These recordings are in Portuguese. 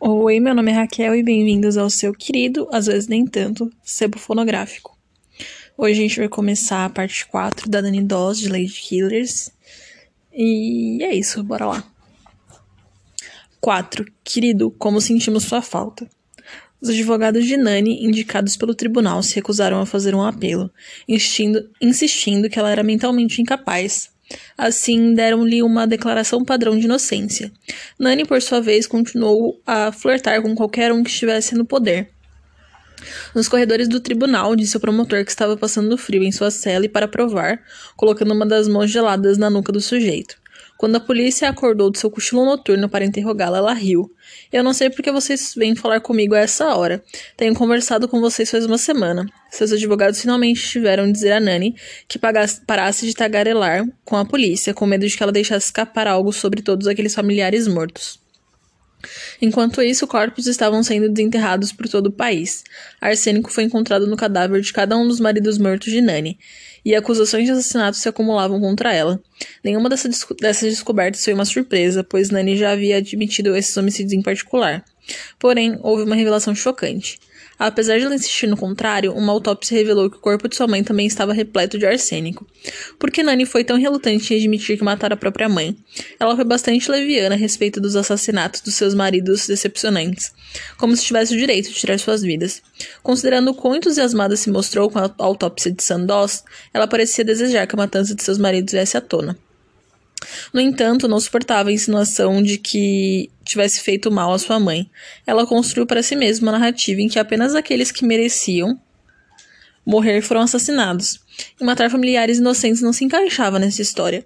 Oi, meu nome é Raquel e bem-vindos ao seu querido, às vezes nem tanto, sebo fonográfico. Hoje a gente vai começar a parte 4 da Dani Doss de Lady Killers. E é isso, bora lá. 4. Querido, como sentimos sua falta? Os advogados de Nani, indicados pelo tribunal, se recusaram a fazer um apelo, insistindo, insistindo que ela era mentalmente incapaz, Assim, deram-lhe uma declaração padrão de inocência. Nani, por sua vez, continuou a flertar com qualquer um que estivesse no poder. Nos corredores do tribunal, disse o promotor que estava passando frio em sua cela e para provar, colocando uma das mãos geladas na nuca do sujeito. Quando a polícia acordou do seu cochilo noturno para interrogá-la, ela riu. Eu não sei porque vocês vêm falar comigo a essa hora. Tenho conversado com vocês faz uma semana. Seus advogados finalmente tiveram dizer a Nani que pagasse, parasse de tagarelar com a polícia, com medo de que ela deixasse escapar algo sobre todos aqueles familiares mortos. Enquanto isso, corpos estavam sendo desenterrados por todo o país. Arsênico foi encontrado no cadáver de cada um dos maridos mortos de Nani, e acusações de assassinato se acumulavam contra ela. Nenhuma dessas, dessas descobertas foi uma surpresa, pois Nani já havia admitido esses homicídios em particular. Porém, houve uma revelação chocante. Apesar de ela insistir no contrário, uma autópsia revelou que o corpo de sua mãe também estava repleto de arsênico. Por que Nani foi tão relutante em admitir que matara a própria mãe? Ela foi bastante leviana a respeito dos assassinatos dos seus maridos decepcionantes, como se tivesse o direito de tirar suas vidas. Considerando o quão entusiasmada se mostrou com a autópsia de Sandoz, ela parecia desejar que a matança de seus maridos viesse à tona. No entanto, não suportava a insinuação de que tivesse feito mal à sua mãe. Ela construiu para si mesma uma narrativa em que apenas aqueles que mereciam morrer foram assassinados. E matar familiares inocentes não se encaixava nessa história.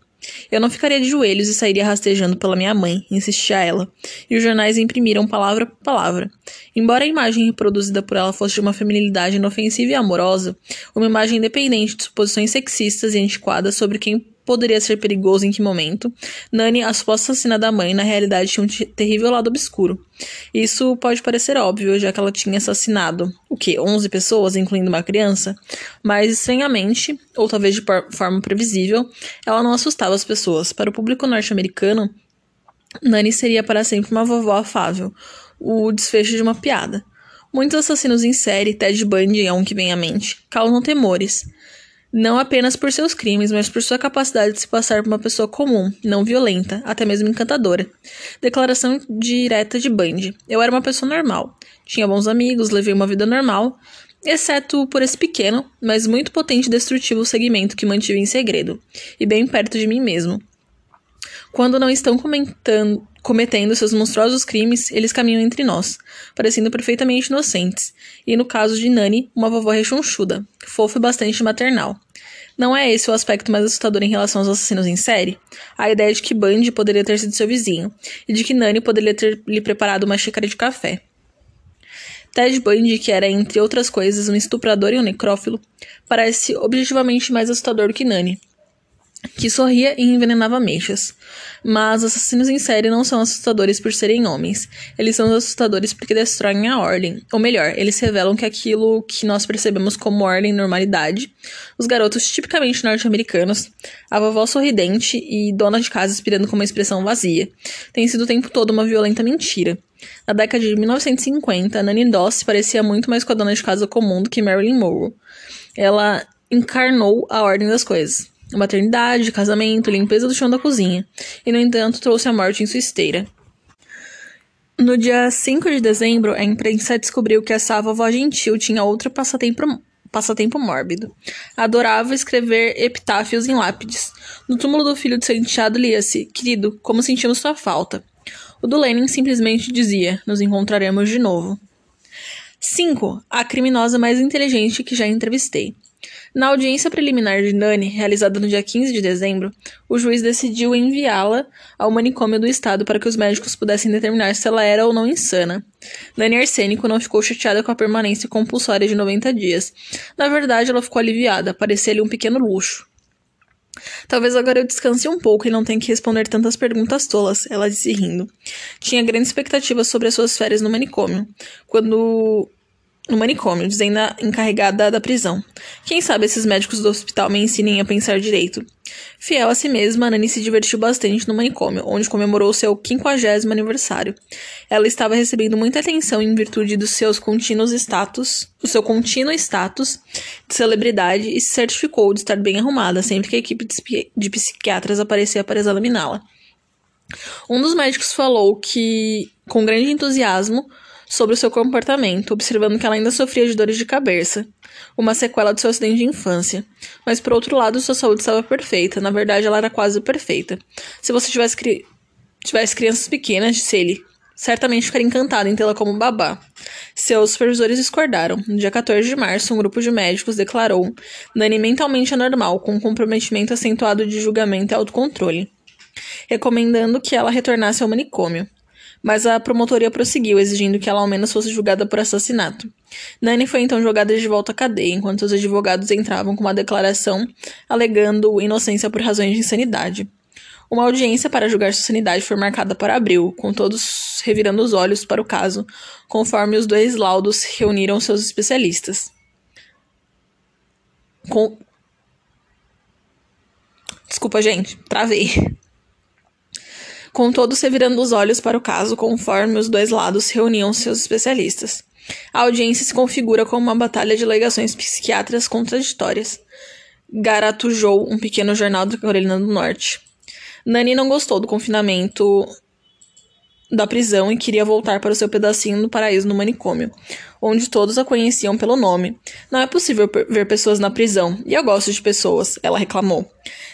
Eu não ficaria de joelhos e sairia rastejando pela minha mãe, insistia ela, e os jornais imprimiram palavra por palavra. Embora a imagem reproduzida por ela fosse de uma feminilidade inofensiva e amorosa, uma imagem independente de suposições sexistas e antiquadas sobre quem poderia ser perigoso em que momento, Nani, a suposta assassina da mãe, na realidade tinha um terrível lado obscuro. Isso pode parecer óbvio, já que ela tinha assassinado, o que, 11 pessoas, incluindo uma criança, mas estranhamente, ou talvez de forma previsível, ela não assustava as pessoas. Para o público norte-americano, Nani seria para sempre uma vovó afável, o desfecho de uma piada. Muitos assassinos em série, Ted Bundy é um que vem à mente, causam temores não apenas por seus crimes, mas por sua capacidade de se passar por uma pessoa comum, não violenta, até mesmo encantadora. Declaração direta de Bundy. Eu era uma pessoa normal. Tinha bons amigos, levei uma vida normal, exceto por esse pequeno, mas muito potente e destrutivo segmento que mantive em segredo, e bem perto de mim mesmo. Quando não estão comentando, cometendo seus monstruosos crimes, eles caminham entre nós, parecendo perfeitamente inocentes. E no caso de Nani, uma vovó rechonchuda, fofa e bastante maternal. Não é esse o aspecto mais assustador em relação aos assassinos em série? A ideia de que Bundy poderia ter sido seu vizinho, e de que Nani poderia ter lhe preparado uma xícara de café. Ted Bundy, que era, entre outras coisas, um estuprador e um necrófilo, parece objetivamente mais assustador do que Nani, que sorria e envenenava mechas. Mas assassinos em série não são assustadores por serem homens. Eles são assustadores porque destroem a ordem. Ou melhor, eles revelam que aquilo que nós percebemos como ordem e normalidade, os garotos tipicamente norte-americanos, a vovó sorridente e dona de casa inspirando com uma expressão vazia, tem sido o tempo todo uma violenta mentira. Na década de 1950, Nanny Doss parecia muito mais com a dona de casa comum do que Marilyn Monroe. Ela encarnou a ordem das coisas maternidade, casamento, limpeza do chão da cozinha, e no entanto trouxe a morte em sua esteira. No dia 5 de dezembro, a imprensa descobriu que essa vovó gentil tinha outro passatempo, passatempo mórbido. Adorava escrever epitáfios em lápides. No túmulo do filho de seu enteado lia-se: Querido, como sentimos sua falta. O do Lenin simplesmente dizia: Nos encontraremos de novo. 5. A criminosa mais inteligente que já entrevistei. Na audiência preliminar de Nani, realizada no dia 15 de dezembro, o juiz decidiu enviá-la ao manicômio do estado para que os médicos pudessem determinar se ela era ou não insana. Nani Arsênico não ficou chateada com a permanência compulsória de 90 dias. Na verdade, ela ficou aliviada, parecia-lhe um pequeno luxo. Talvez agora eu descanse um pouco e não tenha que responder tantas perguntas tolas, ela disse rindo. Tinha grandes expectativas sobre as suas férias no manicômio. Quando no manicômio, dizendo a encarregada da prisão. Quem sabe esses médicos do hospital me ensinem a pensar direito. Fiel a si mesma, Nani se divertiu bastante no manicômio, onde comemorou seu 50 aniversário. Ela estava recebendo muita atenção em virtude dos seus contínuos status, do seu contínuo status de celebridade e se certificou de estar bem arrumada sempre que a equipe de psiquiatras aparecia para examiná-la. Um dos médicos falou que, com grande entusiasmo, sobre o seu comportamento, observando que ela ainda sofria de dores de cabeça, uma sequela do seu acidente de infância. Mas por outro lado, sua saúde estava perfeita, na verdade ela era quase perfeita. Se você tivesse, cri... tivesse crianças pequenas, disse ele, certamente ficaria encantado em tê-la como babá. Seus supervisores discordaram. No dia 14 de março, um grupo de médicos declarou Dani mentalmente anormal, com um comprometimento acentuado de julgamento e autocontrole, recomendando que ela retornasse ao manicômio mas a promotoria prosseguiu, exigindo que ela ao menos fosse julgada por assassinato. Nani foi então jogada de volta à cadeia, enquanto os advogados entravam com uma declaração alegando inocência por razões de insanidade. Uma audiência para julgar sua sanidade foi marcada para abril, com todos revirando os olhos para o caso, conforme os dois laudos reuniram seus especialistas. Com... Desculpa, gente, travei com todos revirando os olhos para o caso conforme os dois lados reuniam seus especialistas. A audiência se configura como uma batalha de alegações psiquiátricas contraditórias. Garatujou um pequeno jornal da Carolina do Norte. Nani não gostou do confinamento da prisão e queria voltar para o seu pedacinho no paraíso no manicômio, onde todos a conheciam pelo nome. Não é possível ver pessoas na prisão, e eu gosto de pessoas, ela reclamou.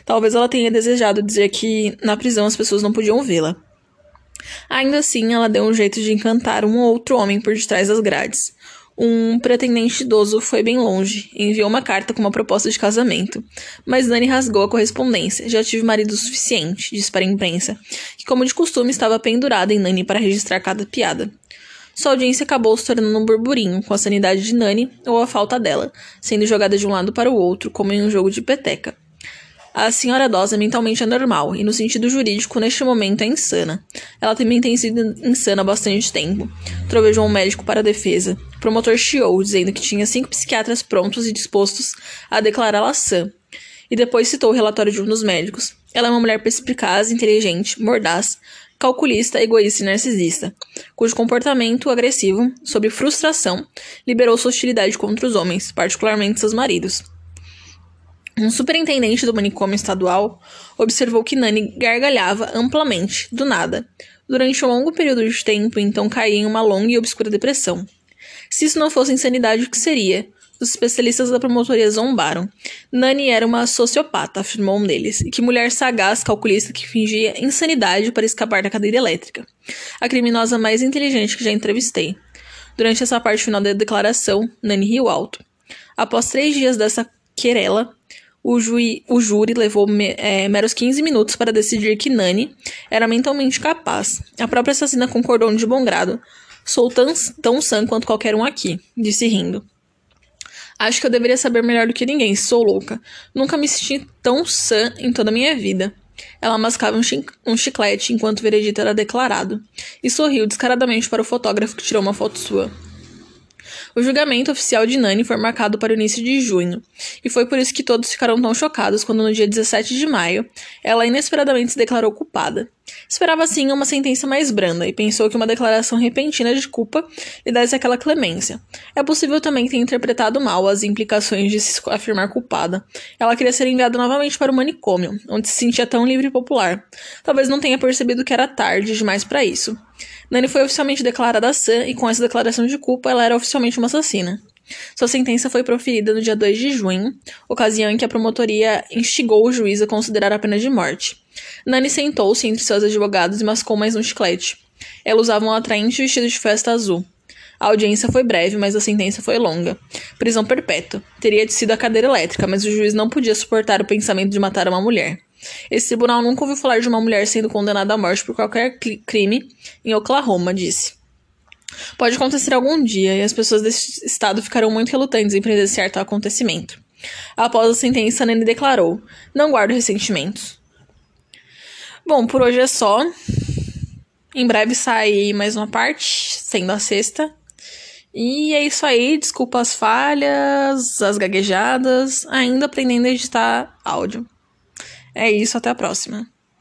Talvez ela tenha desejado dizer que na prisão as pessoas não podiam vê-la. Ainda assim, ela deu um jeito de encantar um ou outro homem por detrás das grades. Um pretendente idoso foi bem longe enviou uma carta com uma proposta de casamento. Mas Dani rasgou a correspondência. Já tive marido suficiente, disse para a imprensa, que, como de costume, estava pendurada em Nani para registrar cada piada. Sua audiência acabou se tornando um burburinho, com a sanidade de Nani ou a falta dela, sendo jogada de um lado para o outro, como em um jogo de peteca. A senhora idosa é mentalmente anormal e, no sentido jurídico, neste momento é insana. Ela também tem sido insana há bastante tempo. Trovejou um médico para a defesa. O promotor chiou, dizendo que tinha cinco psiquiatras prontos e dispostos a declará-la sã. E depois citou o relatório de um dos médicos. Ela é uma mulher perspicaz, inteligente, mordaz, calculista, egoísta e narcisista, cujo comportamento agressivo, sob frustração, liberou sua hostilidade contra os homens, particularmente seus maridos. Um superintendente do manicômio estadual observou que Nani gargalhava amplamente, do nada, durante um longo período de tempo, então caía em uma longa e obscura depressão. Se isso não fosse insanidade, o que seria? Os especialistas da promotoria zombaram. Nani era uma sociopata, afirmou um deles. E que mulher sagaz, calculista, que fingia insanidade para escapar da cadeira elétrica. A criminosa mais inteligente que já entrevistei. Durante essa parte final da declaração, Nani riu alto. Após três dias dessa querela, o, o júri levou me, é, meros 15 minutos para decidir que Nani era mentalmente capaz. A própria assassina concordou de bom grado. Sou tão, tão sã quanto qualquer um aqui, disse rindo. Acho que eu deveria saber melhor do que ninguém, sou louca. Nunca me senti tão sã em toda a minha vida. Ela mascava um, chi um chiclete enquanto o veredito era declarado, e sorriu descaradamente para o fotógrafo que tirou uma foto sua. O julgamento oficial de Nani foi marcado para o início de junho, e foi por isso que todos ficaram tão chocados quando no dia 17 de maio ela inesperadamente se declarou culpada. Esperava assim uma sentença mais branda e pensou que uma declaração repentina de culpa lhe desse aquela clemência. É possível também ter interpretado mal as implicações de se afirmar culpada. Ela queria ser enviada novamente para o manicômio, onde se sentia tão livre e popular. Talvez não tenha percebido que era tarde demais para isso. Nani foi oficialmente declarada sã e com essa declaração de culpa ela era oficialmente uma assassina. Sua sentença foi proferida no dia 2 de junho, ocasião em que a promotoria instigou o juiz a considerar a pena de morte. Nani sentou-se entre seus advogados e mascou mais um chiclete. Ela usava um atraente vestido de festa azul. A audiência foi breve, mas a sentença foi longa. Prisão perpétua. Teria sido a cadeira elétrica, mas o juiz não podia suportar o pensamento de matar uma mulher. Esse tribunal nunca ouviu falar de uma mulher sendo condenada à morte por qualquer crime em Oklahoma, disse. Pode acontecer algum dia e as pessoas desse estado ficarão muito relutantes em presenciar tal acontecimento. Após a sentença, Nene declarou: Não guardo ressentimentos. Bom, por hoje é só. Em breve sai mais uma parte, sendo a sexta. E é isso aí, desculpa as falhas, as gaguejadas, ainda aprendendo a editar áudio. É isso, até a próxima.